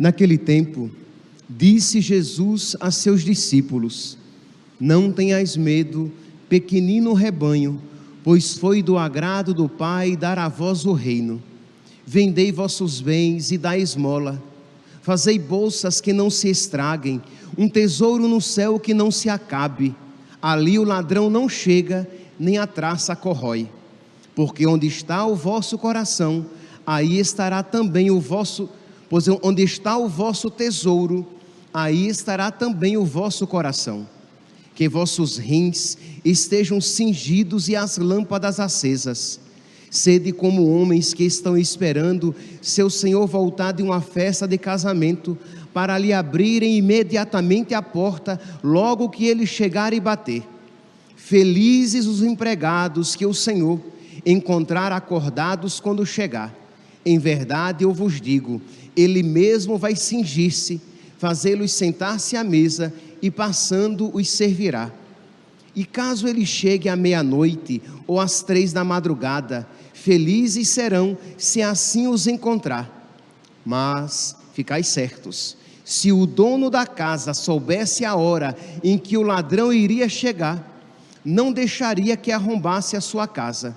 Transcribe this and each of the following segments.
Naquele tempo, disse Jesus a seus discípulos: Não tenhais medo, pequenino rebanho, pois foi do agrado do Pai dar a vós o reino. Vendei vossos bens e dai esmola. Fazei bolsas que não se estraguem, um tesouro no céu que não se acabe. Ali o ladrão não chega, nem a traça corrói. Porque onde está o vosso coração, aí estará também o vosso, pois onde está o vosso tesouro, aí estará também o vosso coração. Que vossos rins estejam cingidos e as lâmpadas acesas. Sede como homens que estão esperando seu Senhor voltar de uma festa de casamento, para lhe abrirem imediatamente a porta, logo que ele chegar e bater. Felizes os empregados que o Senhor encontrar acordados quando chegar. Em verdade eu vos digo, ele mesmo vai cingir-se, fazê-los sentar-se à mesa e passando os servirá. E caso ele chegue à meia-noite ou às três da madrugada, felizes serão se assim os encontrar. Mas ficai certos, se o dono da casa soubesse a hora em que o ladrão iria chegar, não deixaria que arrombasse a sua casa.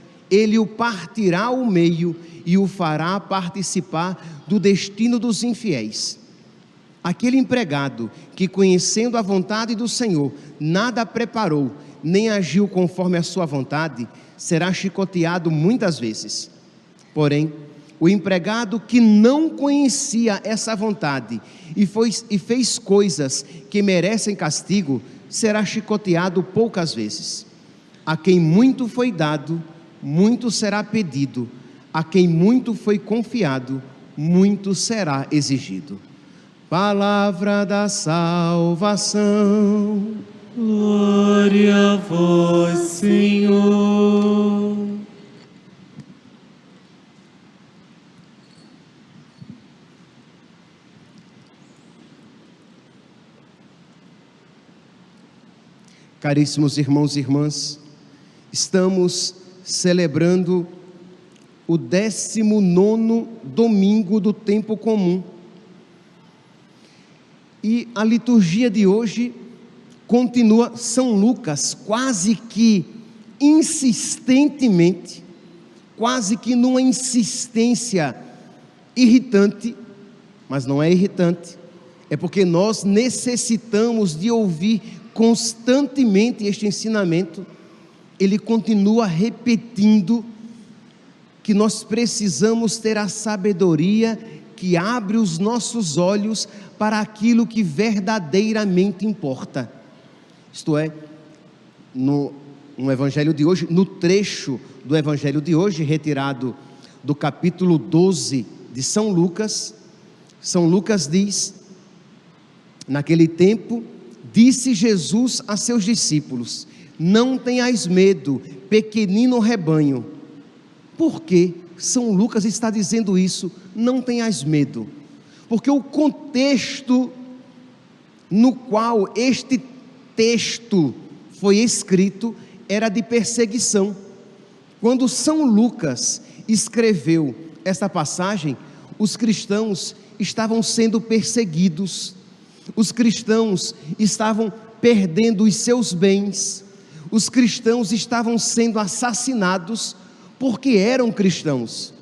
ele o partirá ao meio e o fará participar do destino dos infiéis. Aquele empregado que, conhecendo a vontade do Senhor, nada preparou, nem agiu conforme a sua vontade, será chicoteado muitas vezes. Porém, o empregado que não conhecia essa vontade e, foi, e fez coisas que merecem castigo, será chicoteado poucas vezes. A quem muito foi dado, muito será pedido a quem muito foi confiado, muito será exigido. Palavra da salvação. Glória a vós, Senhor. Caríssimos irmãos e irmãs, estamos celebrando o 19 domingo do tempo comum. E a liturgia de hoje continua São Lucas, quase que insistentemente, quase que numa insistência irritante, mas não é irritante, é porque nós necessitamos de ouvir constantemente este ensinamento. Ele continua repetindo que nós precisamos ter a sabedoria que abre os nossos olhos para aquilo que verdadeiramente importa. Isto é, no, no Evangelho de hoje, no trecho do Evangelho de hoje, retirado do capítulo 12 de São Lucas, São Lucas diz: Naquele tempo, disse Jesus a seus discípulos: Não tenhais medo, pequenino rebanho por que São Lucas está dizendo isso? Não tenhas medo, porque o contexto no qual este texto foi escrito era de perseguição. Quando São Lucas escreveu esta passagem, os cristãos estavam sendo perseguidos, os cristãos estavam perdendo os seus bens, os cristãos estavam sendo assassinados porque eram cristãos.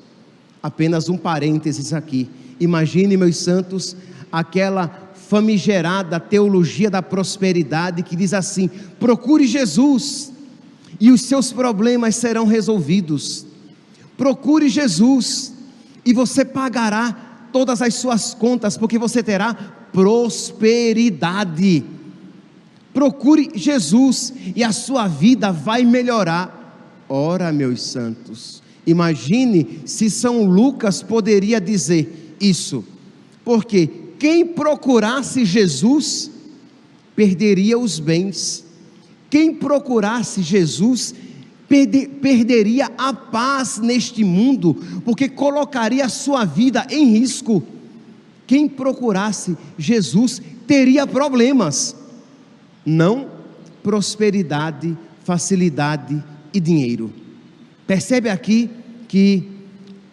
Apenas um parênteses aqui. Imagine, meus santos, aquela famigerada teologia da prosperidade que diz assim: procure Jesus e os seus problemas serão resolvidos. Procure Jesus e você pagará todas as suas contas, porque você terá prosperidade. Procure Jesus e a sua vida vai melhorar. Ora, meus santos, imagine se São Lucas poderia dizer isso, porque quem procurasse Jesus perderia os bens, quem procurasse Jesus perderia a paz neste mundo, porque colocaria a sua vida em risco. Quem procurasse Jesus teria problemas, não prosperidade, facilidade e dinheiro. Percebe aqui que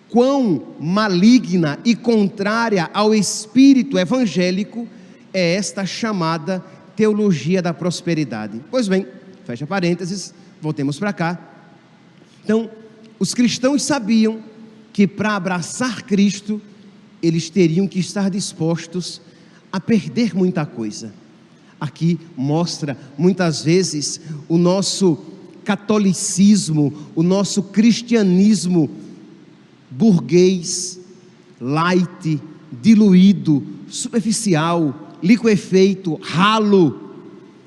quão maligna e contrária ao espírito evangélico é esta chamada teologia da prosperidade. Pois bem, fecha parênteses, voltemos para cá. Então, os cristãos sabiam que para abraçar Cristo, eles teriam que estar dispostos a perder muita coisa. Aqui mostra muitas vezes o nosso catolicismo, o nosso cristianismo burguês, light, diluído, superficial, liquefeito, ralo,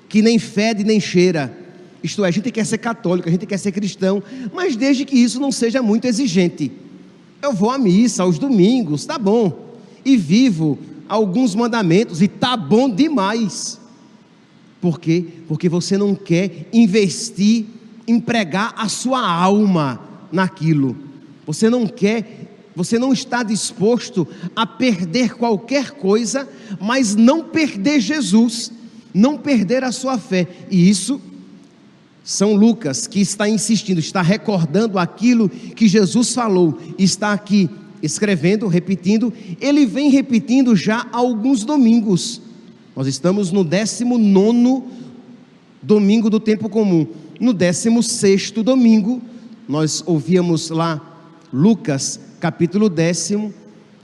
que nem fede nem cheira. Isto é, a gente quer ser católico, a gente quer ser cristão, mas desde que isso não seja muito exigente. Eu vou à missa aos domingos, tá bom. E vivo alguns mandamentos e tá bom demais. Por quê? Porque você não quer investir, empregar a sua alma naquilo. Você não quer, você não está disposto a perder qualquer coisa, mas não perder Jesus, não perder a sua fé. E isso são Lucas que está insistindo, está recordando aquilo que Jesus falou, está aqui escrevendo, repetindo, ele vem repetindo já há alguns domingos. Nós estamos no 19 domingo do tempo comum. No 16 domingo, nós ouvíamos lá Lucas, capítulo décimo,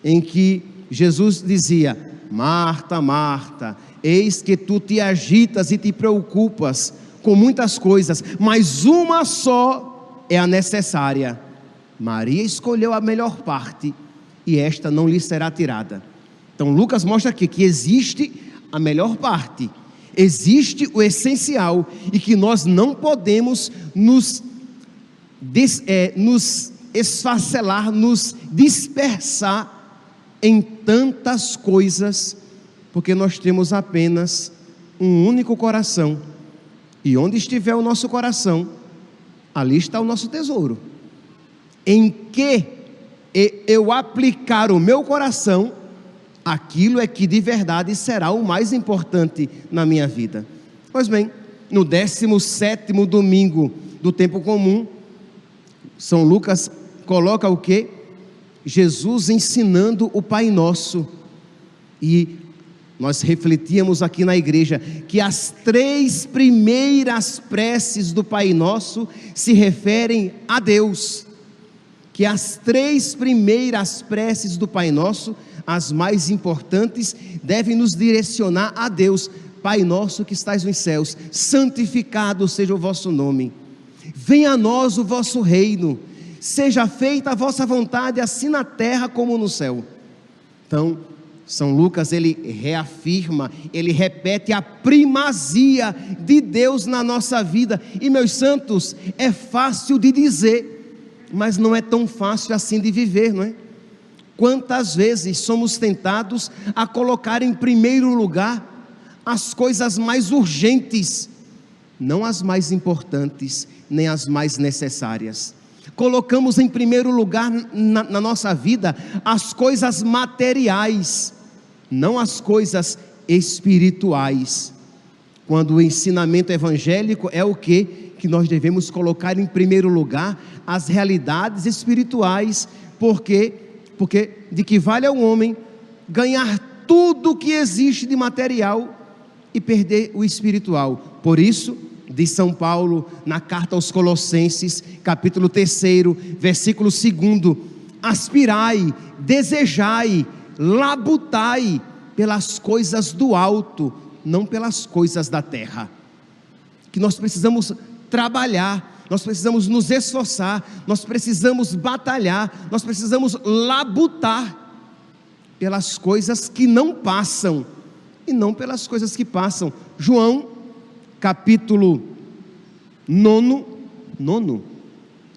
em que Jesus dizia: Marta, Marta, eis que tu te agitas e te preocupas com muitas coisas, mas uma só é a necessária. Maria escolheu a melhor parte e esta não lhe será tirada. Então, Lucas mostra aqui que existe a melhor parte, existe o essencial e que nós não podemos nos, des, é, nos esfacelar, nos dispersar em tantas coisas, porque nós temos apenas um único coração e onde estiver o nosso coração, ali está o nosso tesouro. Em que eu aplicar o meu coração, aquilo é que de verdade será o mais importante na minha vida. Pois bem, no 17 domingo do tempo comum, São Lucas coloca o que? Jesus ensinando o Pai Nosso. E nós refletíamos aqui na igreja que as três primeiras preces do Pai Nosso se referem a Deus. Que as três primeiras preces do Pai Nosso, as mais importantes, devem nos direcionar a Deus. Pai Nosso que estais nos céus, santificado seja o vosso nome. Venha a nós o vosso reino. Seja feita a vossa vontade, assim na terra como no céu. Então, são Lucas ele reafirma, ele repete a primazia de Deus na nossa vida. E meus santos, é fácil de dizer, mas não é tão fácil assim de viver, não é? Quantas vezes somos tentados a colocar em primeiro lugar as coisas mais urgentes, não as mais importantes, nem as mais necessárias. Colocamos em primeiro lugar na, na, nossa vida as coisas materiais, não as coisas espirituais. Quando o ensinamento evangélico é o que que nós devemos colocar em primeiro lugar as realidades espirituais, porque porque de que vale ao homem ganhar tudo que existe de material e perder o espiritual. Por isso, de São Paulo na carta aos Colossenses, capítulo 3, versículo 2: aspirai, desejai, labutai pelas coisas do alto, não pelas coisas da terra. Que nós precisamos trabalhar, nós precisamos nos esforçar, nós precisamos batalhar, nós precisamos labutar pelas coisas que não passam e não pelas coisas que passam. João, capítulo nono, nono,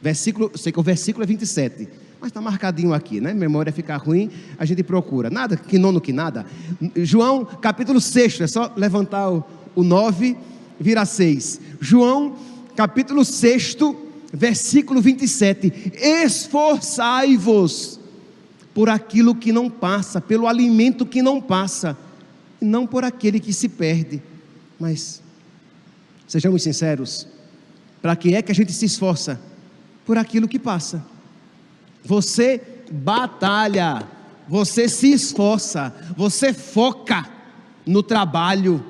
versículo, sei que o versículo é 27, mas está marcadinho aqui, né? Memória ficar ruim, a gente procura. Nada, que nono que nada. João, capítulo 6, é só levantar o, o 9, vira 6. João, capítulo 6, versículo 27. Esforçai-vos por aquilo que não passa, pelo alimento que não passa, e não por aquele que se perde. Mas, sejamos sinceros, para que é que a gente se esforça? Por aquilo que passa. Você batalha, você se esforça, você foca no trabalho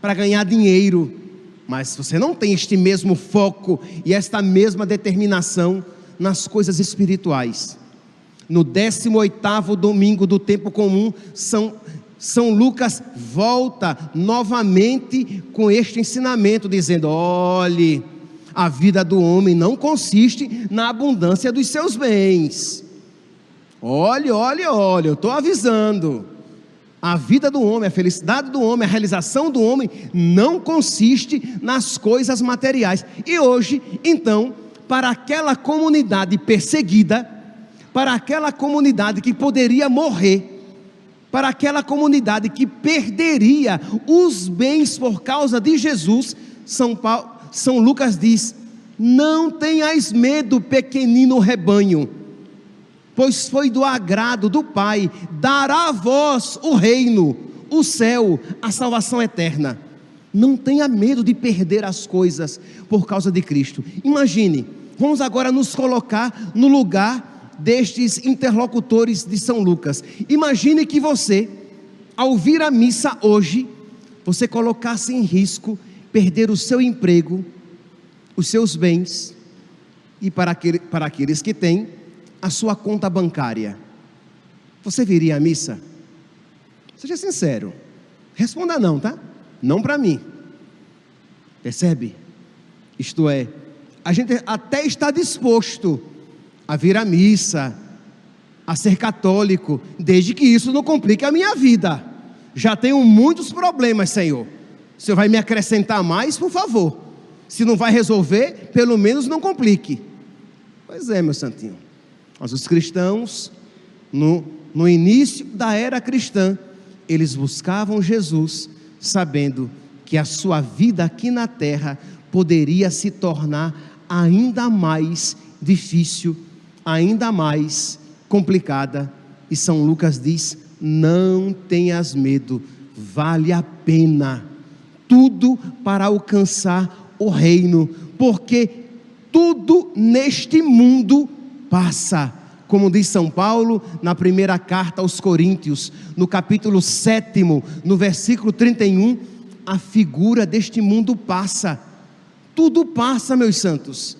para ganhar dinheiro, mas você não tem este mesmo foco e esta mesma determinação nas coisas espirituais. No 18º domingo do tempo comum, São, São Lucas volta novamente com este ensinamento, dizendo: olhe, a vida do homem não consiste na abundância dos seus bens. Olhe, olhe, olhe, eu estou avisando. A vida do homem, a felicidade do homem, a realização do homem não consiste nas coisas materiais. E hoje, então, para aquela comunidade perseguida, para aquela comunidade que poderia morrer, para aquela comunidade que perderia os bens por causa de Jesus, São, Paulo, São Lucas diz: Não tenhais medo, pequenino rebanho, pois foi do agrado do Pai dar a vós o reino, o céu, a salvação eterna. Não tenha medo de perder as coisas por causa de Cristo. Imagine, vamos agora nos colocar no lugar destes interlocutores de São Lucas. Imagine que você, ao vir à missa hoje, você colocasse em risco perder o seu emprego, os seus bens e para, aquele, para aqueles que têm, a sua conta bancária. Você viria à missa? Seja sincero. Responda não, tá? Não para mim. Percebe? Isto é, a gente até está disposto a vir à missa, a ser católico, desde que isso não complique a minha vida. Já tenho muitos problemas, Senhor. O Senhor vai me acrescentar mais, por favor. Se não vai resolver, pelo menos não complique. Pois é, meu santinho. Mas os cristãos, no, no início da era cristã, eles buscavam Jesus, sabendo que a sua vida aqui na terra poderia se tornar ainda mais difícil ainda mais complicada. E São Lucas diz: não tenhas medo, vale a pena, tudo para alcançar o reino, porque tudo neste mundo passa. Como diz São Paulo na primeira carta aos Coríntios, no capítulo 7, no versículo 31, a figura deste mundo passa. Tudo passa, meus santos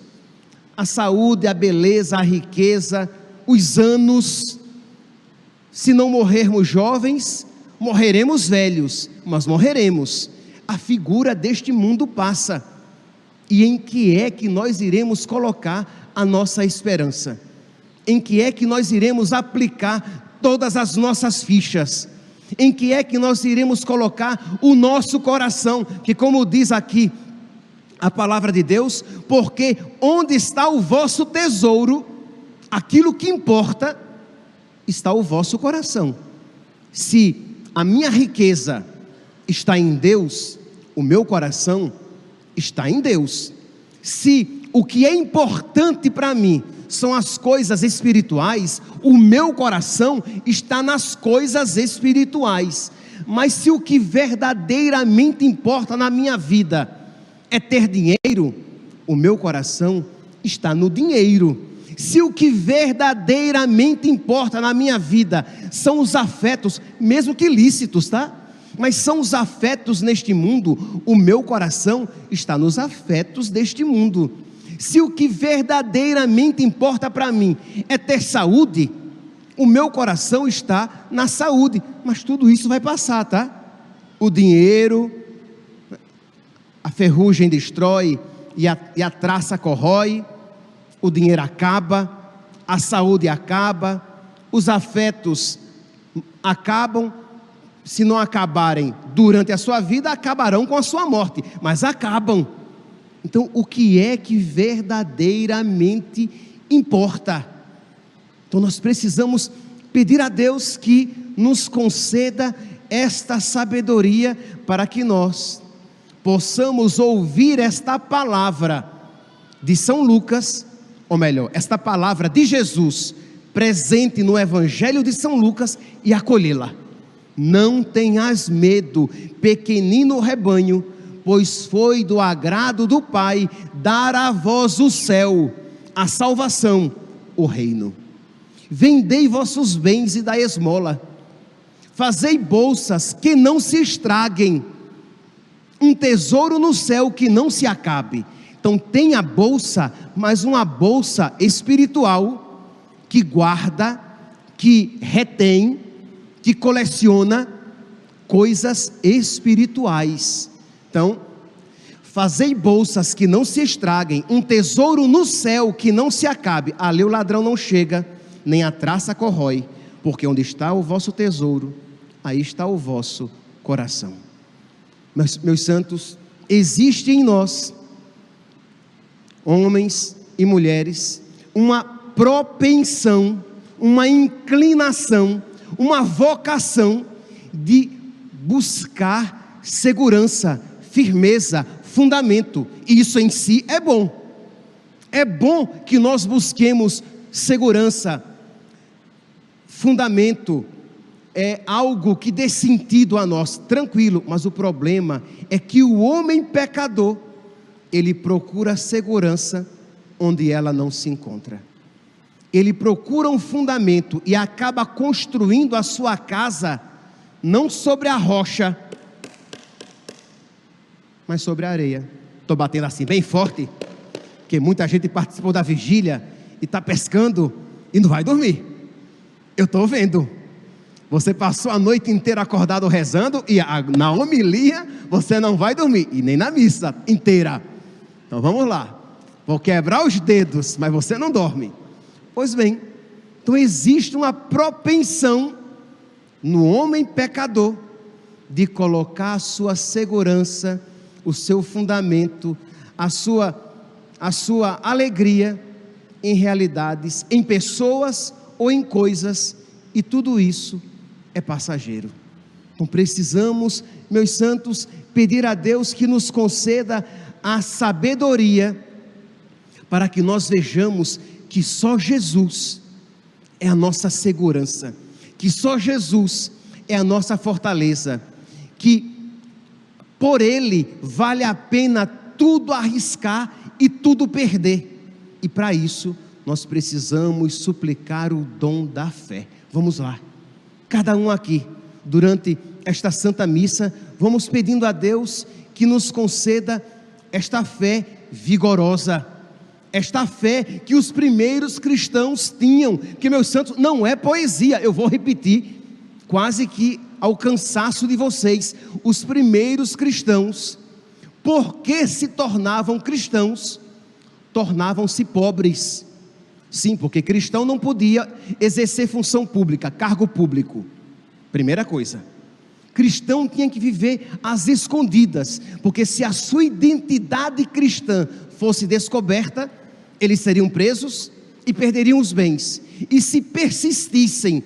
a saúde, a beleza, a riqueza, os anos. Se não morrermos jovens, morreremos velhos, mas morreremos. A figura deste mundo passa. E em que é que nós iremos colocar a nossa esperança? Em que é que nós iremos aplicar todas as nossas fichas? Em que é que nós iremos colocar o nosso coração? Que, como diz aqui a palavra de Deus, porque onde está o vosso tesouro, aquilo que importa, está o vosso coração. Se a minha riqueza está em Deus, o meu coração está em Deus. Se o que é importante para mim são as coisas espirituais, o meu coração está nas coisas espirituais. Mas se o que verdadeiramente importa na minha vida é ter dinheiro, o meu coração está no dinheiro. Se o que verdadeiramente importa na minha vida são os afetos, mesmo que lícitos, tá? Mas são os afetos neste mundo, o meu coração está nos afetos deste mundo. Se o que verdadeiramente importa para mim é ter saúde, o meu coração está na saúde, mas tudo isso vai passar, tá? O dinheiro, a ferrugem destrói e a, e a traça corrói, o dinheiro acaba, a saúde acaba, os afetos acabam, se não acabarem durante a sua vida, acabarão com a sua morte, mas acabam. Então, o que é que verdadeiramente importa? Então, nós precisamos pedir a Deus que nos conceda esta sabedoria para que nós possamos ouvir esta palavra de São Lucas, ou melhor, esta palavra de Jesus presente no Evangelho de São Lucas e acolhê-la. Não tenhas medo, pequenino rebanho, pois foi do agrado do Pai dar a vós o céu, a salvação, o reino. Vendei vossos bens e dai esmola. Fazei bolsas que não se estraguem, um tesouro no céu que não se acabe. Então tenha bolsa, mas uma bolsa espiritual que guarda, que retém, que coleciona coisas espirituais. Então, fazei bolsas que não se estraguem, um tesouro no céu que não se acabe. Ali o ladrão não chega, nem a traça corrói, porque onde está o vosso tesouro, aí está o vosso coração. Meus, meus santos, existe em nós, homens e mulheres, uma propensão, uma inclinação, uma vocação de buscar segurança, firmeza, fundamento. E isso em si é bom. É bom que nós busquemos segurança, fundamento, é algo que dê sentido a nós, tranquilo, mas o problema é que o homem pecador, ele procura segurança onde ela não se encontra. Ele procura um fundamento e acaba construindo a sua casa não sobre a rocha, mas sobre a areia. Estou batendo assim bem forte, porque muita gente participou da vigília e está pescando e não vai dormir. Eu estou vendo. Você passou a noite inteira acordado rezando e na homilia você não vai dormir, e nem na missa inteira. Então vamos lá. Vou quebrar os dedos, mas você não dorme. Pois bem, então existe uma propensão no homem pecador de colocar a sua segurança o seu fundamento, a sua, a sua alegria em realidades, em pessoas ou em coisas, e tudo isso é passageiro. Então precisamos, meus santos, pedir a Deus que nos conceda a sabedoria para que nós vejamos que só Jesus é a nossa segurança, que só Jesus é a nossa fortaleza, que por ele vale a pena tudo arriscar e tudo perder. E para isso, nós precisamos suplicar o dom da fé. Vamos lá. Cada um aqui, durante esta santa missa, vamos pedindo a Deus que nos conceda esta fé vigorosa, esta fé que os primeiros cristãos tinham, que meus santos não é poesia, eu vou repetir, quase que ao cansaço de vocês, os primeiros cristãos, porque se tornavam cristãos, tornavam-se pobres. Sim, porque cristão não podia exercer função pública, cargo público. Primeira coisa. Cristão tinha que viver às escondidas, porque se a sua identidade cristã fosse descoberta, eles seriam presos e perderiam os bens. E se persistissem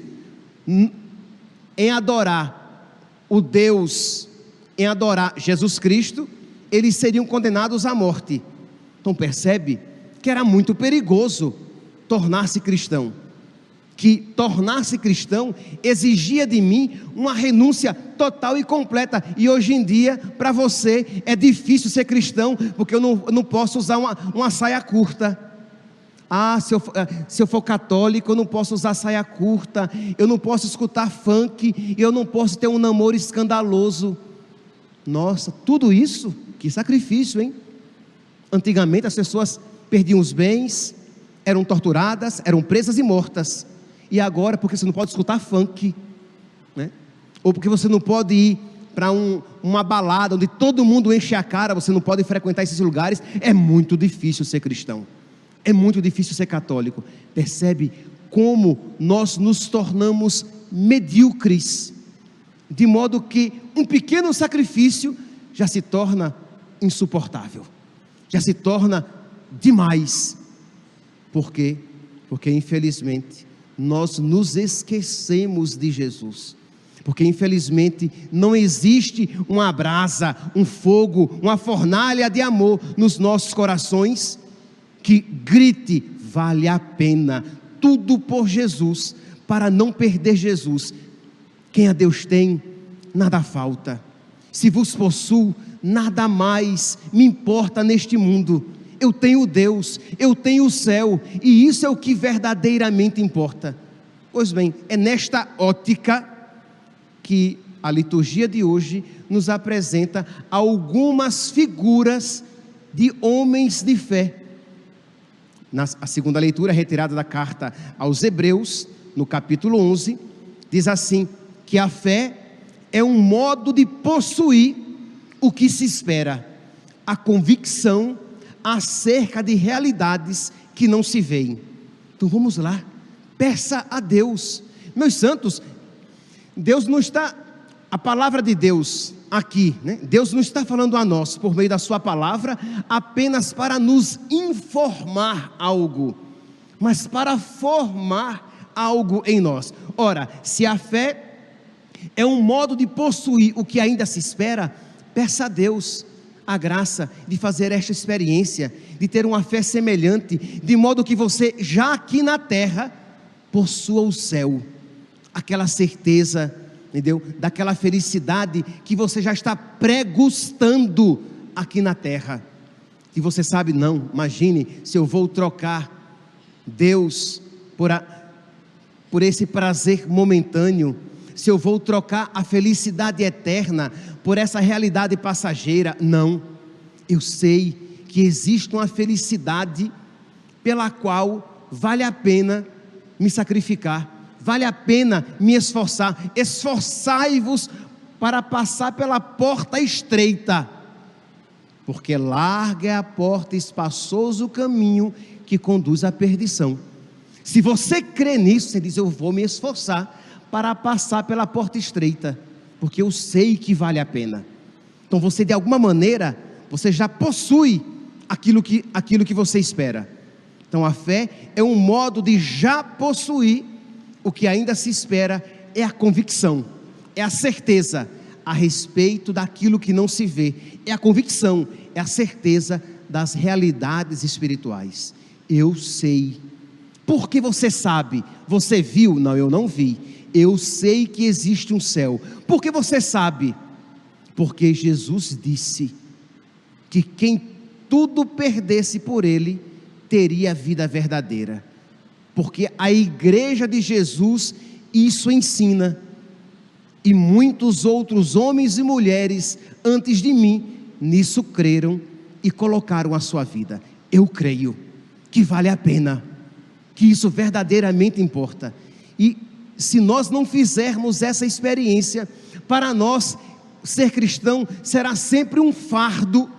em adorar o Deus, em adorar Jesus Cristo, eles seriam condenados à morte. Então percebe que era muito perigoso tornar-se cristão. Que tornar-se cristão exigia de mim uma renúncia total e completa. E hoje em dia, para você, é difícil ser cristão, porque eu não, eu não posso usar uma, uma saia curta ah, se eu, eh, se eu for católico, eu não posso usar saia curta, eu não posso escutar funk, eu não posso ter um namoro escandaloso. Nossa, tudo isso, que sacrifício, hein? Antigamente as pessoas perdiam os bens, eram torturadas, eram presas e mortas. E agora, porque você não pode escutar funk, né? ou porque você não pode ir para um, uma balada onde todo mundo enche a cara, você não pode frequentar esses lugares, é muito difícil ser cristão. É muito difícil ser católico. Percebe como nós nos tornamos medíocres, de modo que um pequeno sacrifício já se torna insuportável, já se torna demais. Por quê? Porque infelizmente nós nos esquecemos de Jesus. Porque infelizmente não existe uma brasa, um fogo, uma fornalha de amor nos nossos corações que grite: vale a pena, tudo por Jesus, para não perder Jesus. Quem a Deus tem, nada falta. Se vos possuo, nada mais me importa neste mundo. Eu tenho Deus, eu tenho o céu, e isso é o que verdadeiramente importa. Pois bem, é nesta ótica que a liturgia de hoje nos apresenta algumas figuras de homens de fé. Na a segunda leitura, retirada da carta aos Hebreus, no capítulo 11, diz assim: que a fé é um modo de possuir o que se espera, a convicção acerca de realidades que não se veem. Então vamos lá, peça a Deus, meus santos, Deus não está, a palavra de Deus aqui, né? Deus não está falando a nós por meio da Sua palavra apenas para nos informar algo, mas para formar algo em nós. Ora, se a fé é um modo de possuir o que ainda se espera, peça a Deus a graça de fazer esta experiência, de ter uma fé semelhante, de modo que você, já aqui na terra, possua o céu, aquela certeza, entendeu? Daquela felicidade que você já está pregustando aqui na terra. E você sabe, não, imagine se eu vou trocar Deus por, a, por esse prazer momentâneo se eu vou trocar a felicidade eterna por essa realidade passageira. Não. Eu sei que existe uma felicidade pela qual vale a pena me sacrificar, vale a pena me esforçar. Esforçai-vos para passar pela porta estreita, porque larga é a porta, espaçoso o caminho que conduz à perdição. Se você crê nisso, você diz: Eu vou me esforçar para passar pela porta estreita, porque eu sei que vale a pena. Então você de alguma maneira, você já possui aquilo que, aquilo que você espera. Então a fé é um modo de já possuir o que ainda se espera, é a convicção, é a certeza a respeito daquilo que não se vê, é a convicção, é a certeza das realidades espirituais. Eu sei. Porque você sabe? Você viu? Não, eu não vi eu sei que existe um céu. Por que você sabe? Porque Jesus disse que quem tudo perdesse por ele teria vida verdadeira. Porque a igreja de Jesus isso ensina. E muitos outros homens e mulheres antes de mim nisso creram e colocaram a sua vida. Eu creio que vale a pena, que isso verdadeiramente importa. E se nós não fizermos essa experiência, para nós ser cristão será sempre um fardo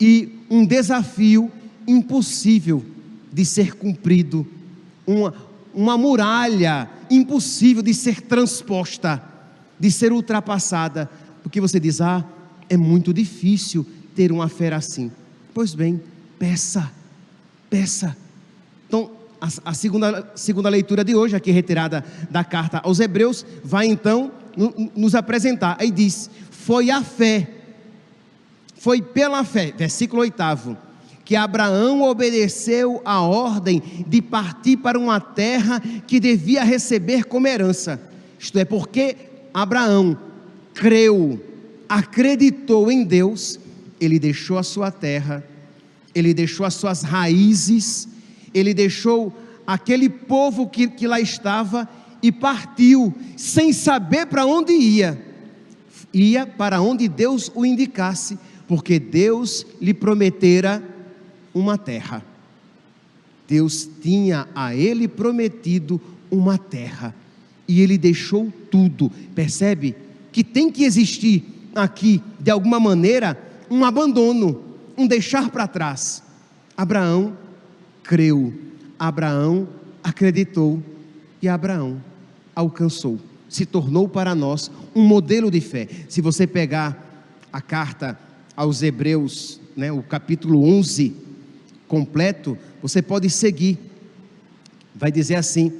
e um desafio impossível de ser cumprido, uma, uma muralha impossível de ser transposta, de ser ultrapassada, porque você diz: ah, é muito difícil ter uma fé assim. Pois bem, peça, peça. Então, a, a, segunda, segunda leitura de hoje, aqui retirada da carta aos Hebreus, vai então no, nos apresentar. Aí diz: Foi a fé, foi pela fé, versículo 8, que Abraão obedeceu a ordem de partir para uma terra que devia receber como herança. Isto é, porque Abraão creu, acreditou em Deus, ele deixou a sua terra, ele deixou as suas raízes, ele deixou aquele povo que, que lá estava e partiu, sem saber para onde ia. Ia para onde Deus o indicasse, porque Deus lhe prometera uma terra. Deus tinha a ele prometido uma terra. e ele deixou tudo. Percebe que tem que existir aqui, de alguma maneira, um abandono, um deixar para trás. Abraão creu, Abraão acreditou e Abraão alcançou, se tornou para nós um modelo de fé. Se você pegar a carta aos Hebreus, né, o capítulo 11 completo, você pode seguir. Vai dizer assim: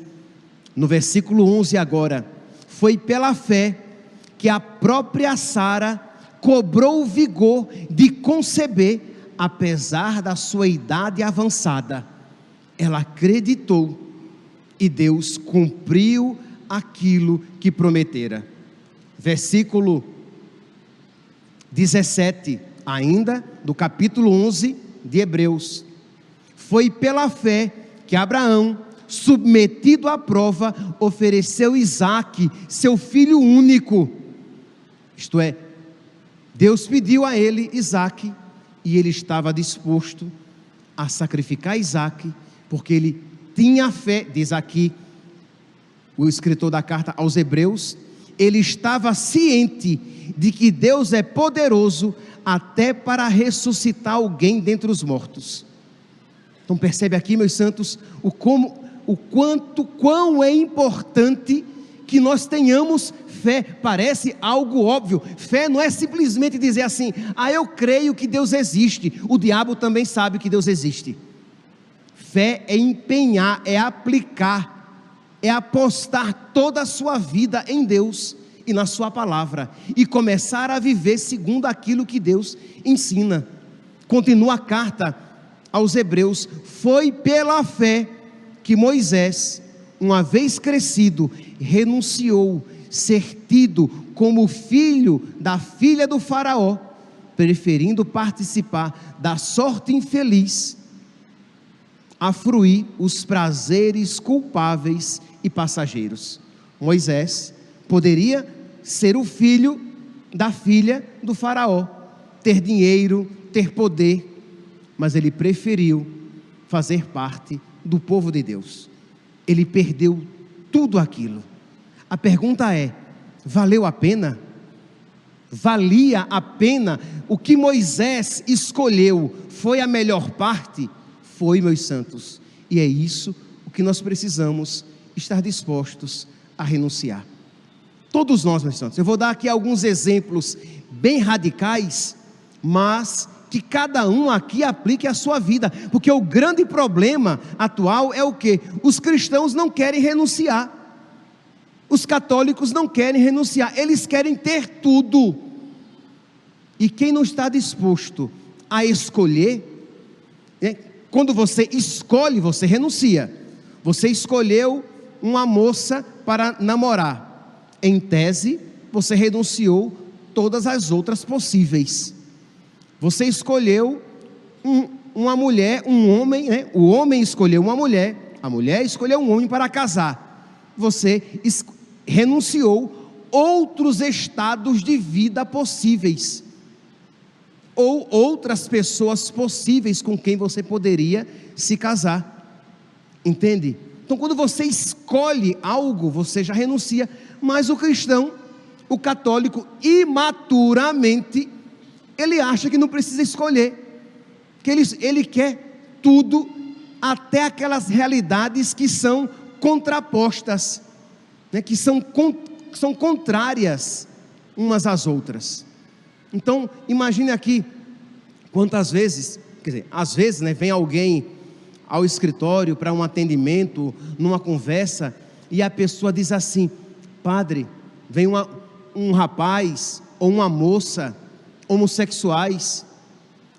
no versículo 11 agora, foi pela fé que a própria Sara cobrou o vigor de conceber, apesar da sua idade avançada. Ela acreditou e Deus cumpriu aquilo que prometera. Versículo 17, ainda do capítulo 11 de Hebreus. Foi pela fé que Abraão, submetido à prova, ofereceu Isaque, seu filho único. Isto é, Deus pediu a ele Isaque e ele estava disposto a sacrificar Isaque, porque ele tinha fé, diz aqui o escritor da carta aos Hebreus, ele estava ciente de que Deus é poderoso até para ressuscitar alguém dentre os mortos. Então percebe aqui, meus santos, o como o quanto, quão é importante que nós tenhamos fé. Parece algo óbvio. Fé não é simplesmente dizer assim: "Ah, eu creio que Deus existe". O diabo também sabe que Deus existe. Fé é empenhar, é aplicar, é apostar toda a sua vida em Deus e na Sua palavra e começar a viver segundo aquilo que Deus ensina. Continua a carta aos Hebreus: Foi pela fé que Moisés, uma vez crescido, renunciou ser tido como filho da filha do Faraó, preferindo participar da sorte infeliz a fruir os prazeres culpáveis e passageiros. Moisés poderia ser o filho da filha do Faraó, ter dinheiro, ter poder, mas ele preferiu fazer parte do povo de Deus. Ele perdeu tudo aquilo. A pergunta é: valeu a pena? Valia a pena? O que Moisés escolheu foi a melhor parte? Foi, meus santos. E é isso o que nós precisamos estar dispostos a renunciar. Todos nós, meus santos. Eu vou dar aqui alguns exemplos bem radicais, mas que cada um aqui aplique a sua vida, porque o grande problema atual é o que? Os cristãos não querem renunciar, os católicos não querem renunciar, eles querem ter tudo, e quem não está disposto a escolher, né? quando você escolhe, você renuncia, você escolheu uma moça para namorar, em tese, você renunciou todas as outras possíveis. Você escolheu um, uma mulher, um homem, né? o homem escolheu uma mulher, a mulher escolheu um homem para casar. Você renunciou outros estados de vida possíveis, ou outras pessoas possíveis com quem você poderia se casar. Entende? Então, quando você escolhe algo, você já renuncia. Mas o cristão, o católico, imaturamente, ele acha que não precisa escolher, que ele, ele quer tudo, até aquelas realidades que são contrapostas, né, que são, con, são contrárias umas às outras. Então, imagine aqui quantas vezes, quer dizer, às vezes, né, vem alguém ao escritório para um atendimento, numa conversa, e a pessoa diz assim: Padre, vem uma, um rapaz ou uma moça homossexuais.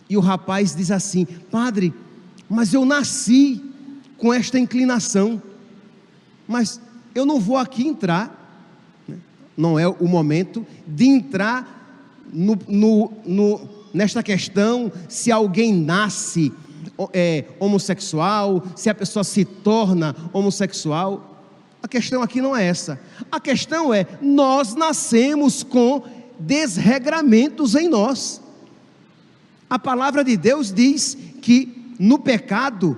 E o rapaz diz assim: Padre, mas eu nasci com esta inclinação, mas eu não vou aqui entrar, né? não é o momento de entrar no, no, no, nesta questão se alguém nasce é, homossexual, se a pessoa se torna homossexual. A questão aqui não é essa. A questão é: nós nascemos com desregramentos em nós. A palavra de Deus diz que no pecado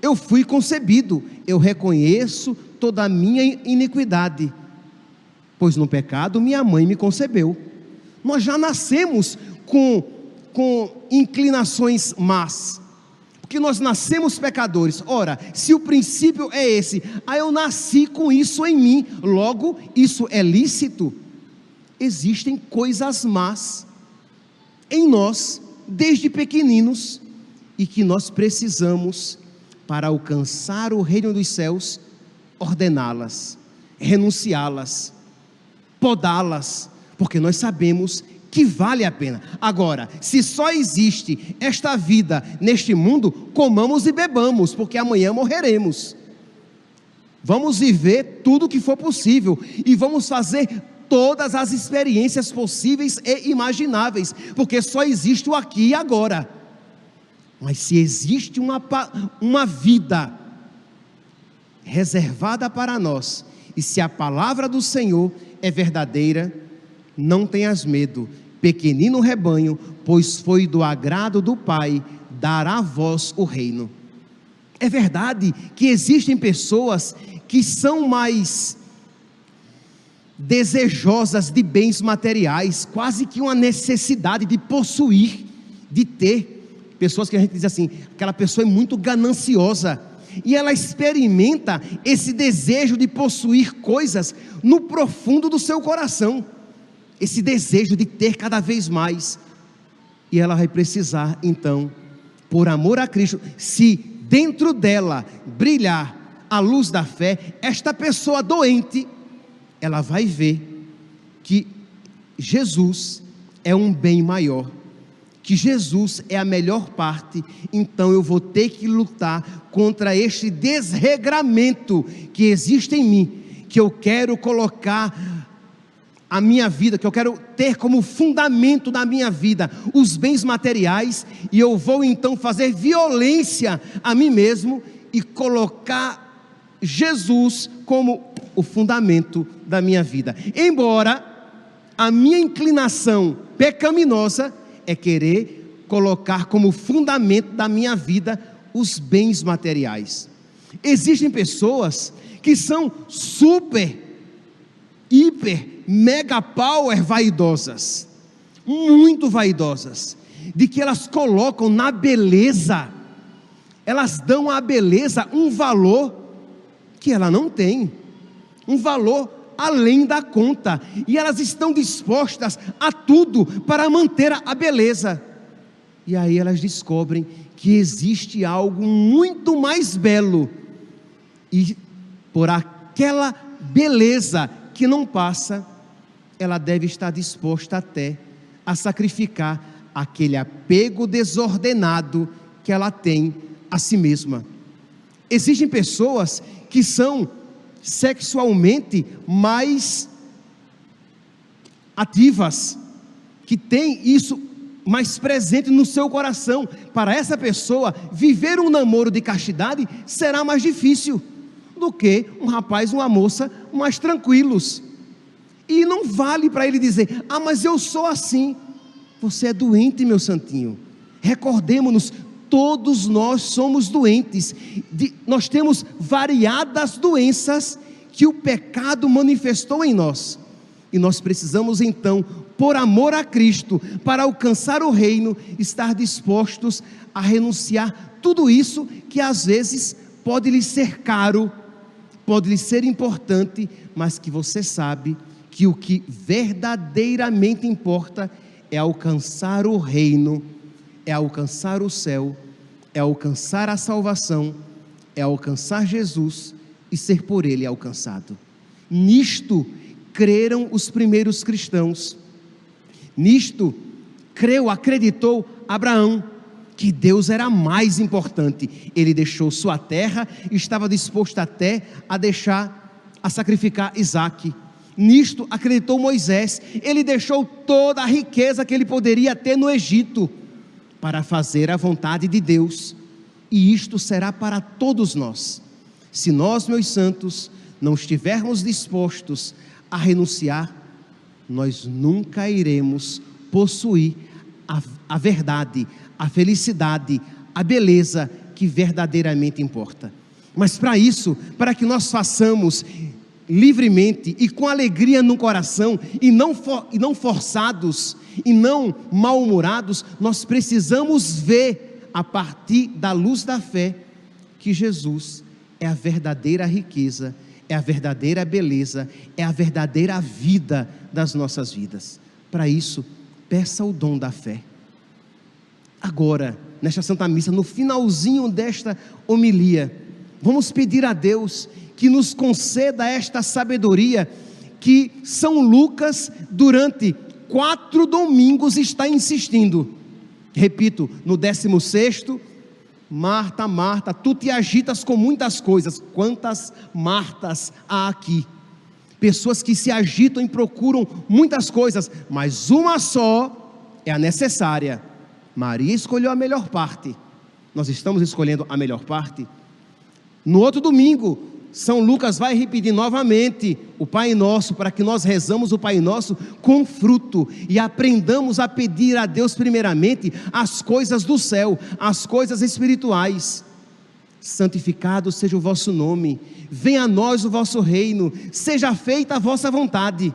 eu fui concebido, eu reconheço toda a minha iniquidade, pois no pecado minha mãe me concebeu. Nós já nascemos com, com inclinações más, porque nós nascemos pecadores. Ora, se o princípio é esse, aí eu nasci com isso em mim, logo isso é lícito. Existem coisas más em nós, desde pequeninos, e que nós precisamos, para alcançar o reino dos céus, ordená-las, renunciá-las, podá-las, porque nós sabemos que vale a pena. Agora, se só existe esta vida neste mundo, comamos e bebamos, porque amanhã morreremos. Vamos viver tudo o que for possível e vamos fazer todas as experiências possíveis e imagináveis, porque só existe o aqui e agora. Mas se existe uma, uma vida reservada para nós, e se a palavra do Senhor é verdadeira, não tenhas medo, pequenino rebanho, pois foi do agrado do Pai dar a vós o reino. É verdade que existem pessoas que são mais desejosas de bens materiais, quase que uma necessidade de possuir, de ter. Pessoas que a gente diz assim, aquela pessoa é muito gananciosa, e ela experimenta esse desejo de possuir coisas no profundo do seu coração, esse desejo de ter cada vez mais, e ela vai precisar então, por amor a Cristo, se dentro dela brilhar a luz da fé, esta pessoa doente, ela vai ver que Jesus é um bem maior que Jesus é a melhor parte, então eu vou ter que lutar contra este desregramento que existe em mim, que eu quero colocar a minha vida, que eu quero ter como fundamento da minha vida os bens materiais, e eu vou então fazer violência a mim mesmo e colocar Jesus como o fundamento da minha vida. Embora a minha inclinação pecaminosa é querer colocar como fundamento da minha vida os bens materiais. Existem pessoas que são super, hiper, mega power vaidosas, muito vaidosas, de que elas colocam na beleza, elas dão à beleza um valor que ela não tem, um valor além da conta, e elas estão dispostas a tudo para manter a beleza. E aí elas descobrem que existe algo muito mais belo, e por aquela beleza que não passa, ela deve estar disposta até a sacrificar aquele apego desordenado que ela tem a si mesma. Existem pessoas que são sexualmente mais ativas, que tem isso mais presente no seu coração. Para essa pessoa, viver um namoro de castidade será mais difícil do que um rapaz, uma moça mais tranquilos. E não vale para ele dizer: "Ah, mas eu sou assim". Você é doente, meu santinho. Recordemos-nos, todos nós somos doentes, de, nós temos variadas doenças que o pecado manifestou em nós, e nós precisamos então, por amor a Cristo, para alcançar o reino, estar dispostos a renunciar tudo isso que às vezes pode lhe ser caro, pode lhe ser importante, mas que você sabe que o que verdadeiramente importa é alcançar o reino é alcançar o céu, é alcançar a salvação, é alcançar Jesus e ser por ele alcançado. Nisto creram os primeiros cristãos. Nisto creu, acreditou Abraão que Deus era mais importante. Ele deixou sua terra e estava disposto até a deixar a sacrificar Isaque. Nisto acreditou Moisés. Ele deixou toda a riqueza que ele poderia ter no Egito para fazer a vontade de Deus, e isto será para todos nós. Se nós, meus santos, não estivermos dispostos a renunciar, nós nunca iremos possuir a, a verdade, a felicidade, a beleza que verdadeiramente importa. Mas para isso, para que nós façamos livremente e com alegria no coração, e não, for, e não forçados, e não mal-humorados, nós precisamos ver, a partir da luz da fé, que Jesus é a verdadeira riqueza, é a verdadeira beleza, é a verdadeira vida das nossas vidas. Para isso, peça o dom da fé. Agora, nesta Santa Missa, no finalzinho desta homilia, vamos pedir a Deus que nos conceda esta sabedoria que São Lucas, durante quatro domingos, está insistindo. Repito, no décimo sexto, Marta, Marta, tu te agitas com muitas coisas. Quantas Martas há aqui? Pessoas que se agitam e procuram muitas coisas, mas uma só é a necessária. Maria escolheu a melhor parte. Nós estamos escolhendo a melhor parte. No outro domingo, São Lucas vai repetir novamente o Pai Nosso, para que nós rezamos o Pai Nosso com fruto e aprendamos a pedir a Deus, primeiramente, as coisas do céu, as coisas espirituais. Santificado seja o vosso nome, venha a nós o vosso reino, seja feita a vossa vontade.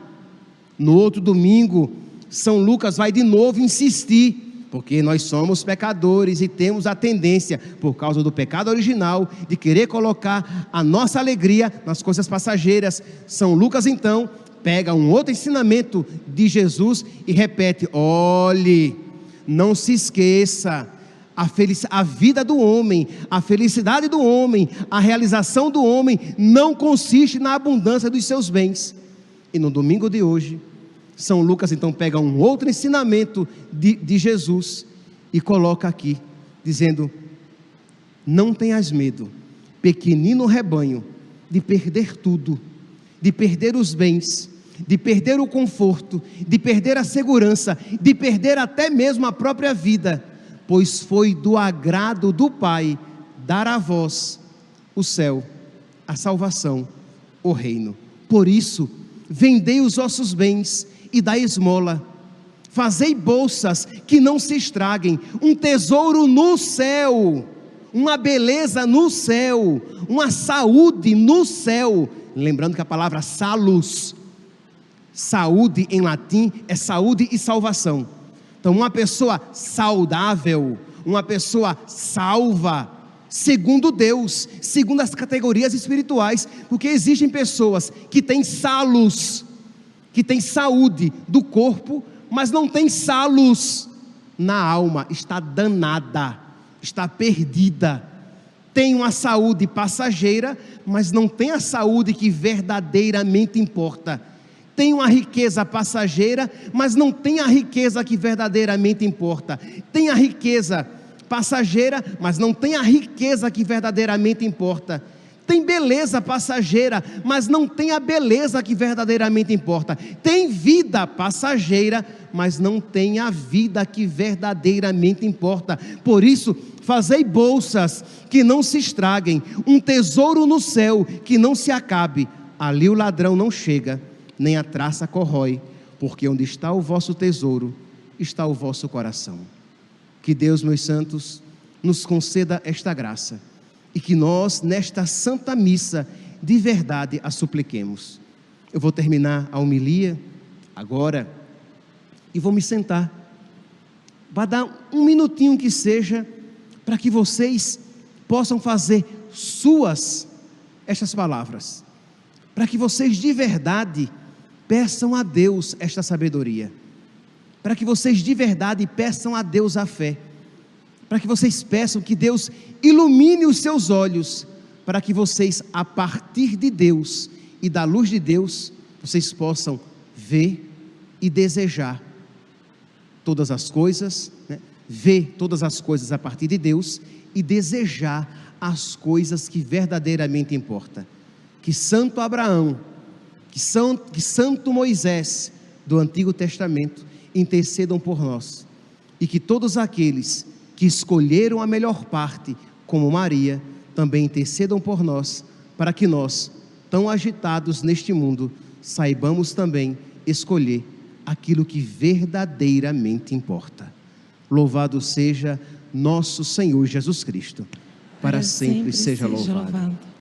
No outro domingo, São Lucas vai de novo insistir porque nós somos pecadores e temos a tendência, por causa do pecado original, de querer colocar a nossa alegria nas coisas passageiras. São Lucas, então, pega um outro ensinamento de Jesus e repete: olhe, não se esqueça. A, felic... a vida do homem, a felicidade do homem, a realização do homem não consiste na abundância dos seus bens. E no domingo de hoje, são Lucas então pega um outro ensinamento de, de Jesus e coloca aqui, dizendo: Não tenhas medo, pequenino rebanho, de perder tudo, de perder os bens, de perder o conforto, de perder a segurança, de perder até mesmo a própria vida, pois foi do agrado do Pai dar a vós o céu, a salvação, o reino. Por isso, vendei os vossos bens e da esmola. Fazei bolsas que não se estraguem, um tesouro no céu, uma beleza no céu, uma saúde no céu. Lembrando que a palavra salus, saúde em latim é saúde e salvação. Então, uma pessoa saudável, uma pessoa salva, segundo Deus, segundo as categorias espirituais, porque existem pessoas que têm salos, que tem saúde do corpo, mas não tem salus na alma, está danada, está perdida. Tem uma saúde passageira, mas não tem a saúde que verdadeiramente importa. Tem uma riqueza passageira, mas não tem a riqueza que verdadeiramente importa. Tem a riqueza passageira, mas não tem a riqueza que verdadeiramente importa tem beleza passageira, mas não tem a beleza que verdadeiramente importa. Tem vida passageira, mas não tem a vida que verdadeiramente importa. Por isso, fazei bolsas que não se estraguem, um tesouro no céu que não se acabe. Ali o ladrão não chega, nem a traça corrói, porque onde está o vosso tesouro, está o vosso coração. Que Deus, meus santos, nos conceda esta graça e que nós, nesta santa missa, de verdade a supliquemos. Eu vou terminar a homilia agora e vou me sentar. Vai dar um minutinho que seja para que vocês possam fazer suas estas palavras, para que vocês de verdade peçam a Deus esta sabedoria, para que vocês de verdade peçam a Deus a fé para que vocês peçam que Deus ilumine os seus olhos, para que vocês, a partir de Deus e da luz de Deus, vocês possam ver e desejar todas as coisas, né? ver todas as coisas a partir de Deus e desejar as coisas que verdadeiramente importam. Que Santo Abraão, que, São, que Santo Moisés do Antigo Testamento intercedam por nós e que todos aqueles que escolheram a melhor parte, como Maria, também intercedam por nós, para que nós, tão agitados neste mundo, saibamos também escolher aquilo que verdadeiramente importa. Louvado seja nosso Senhor Jesus Cristo, para, para sempre, sempre, seja, seja louvado. louvado.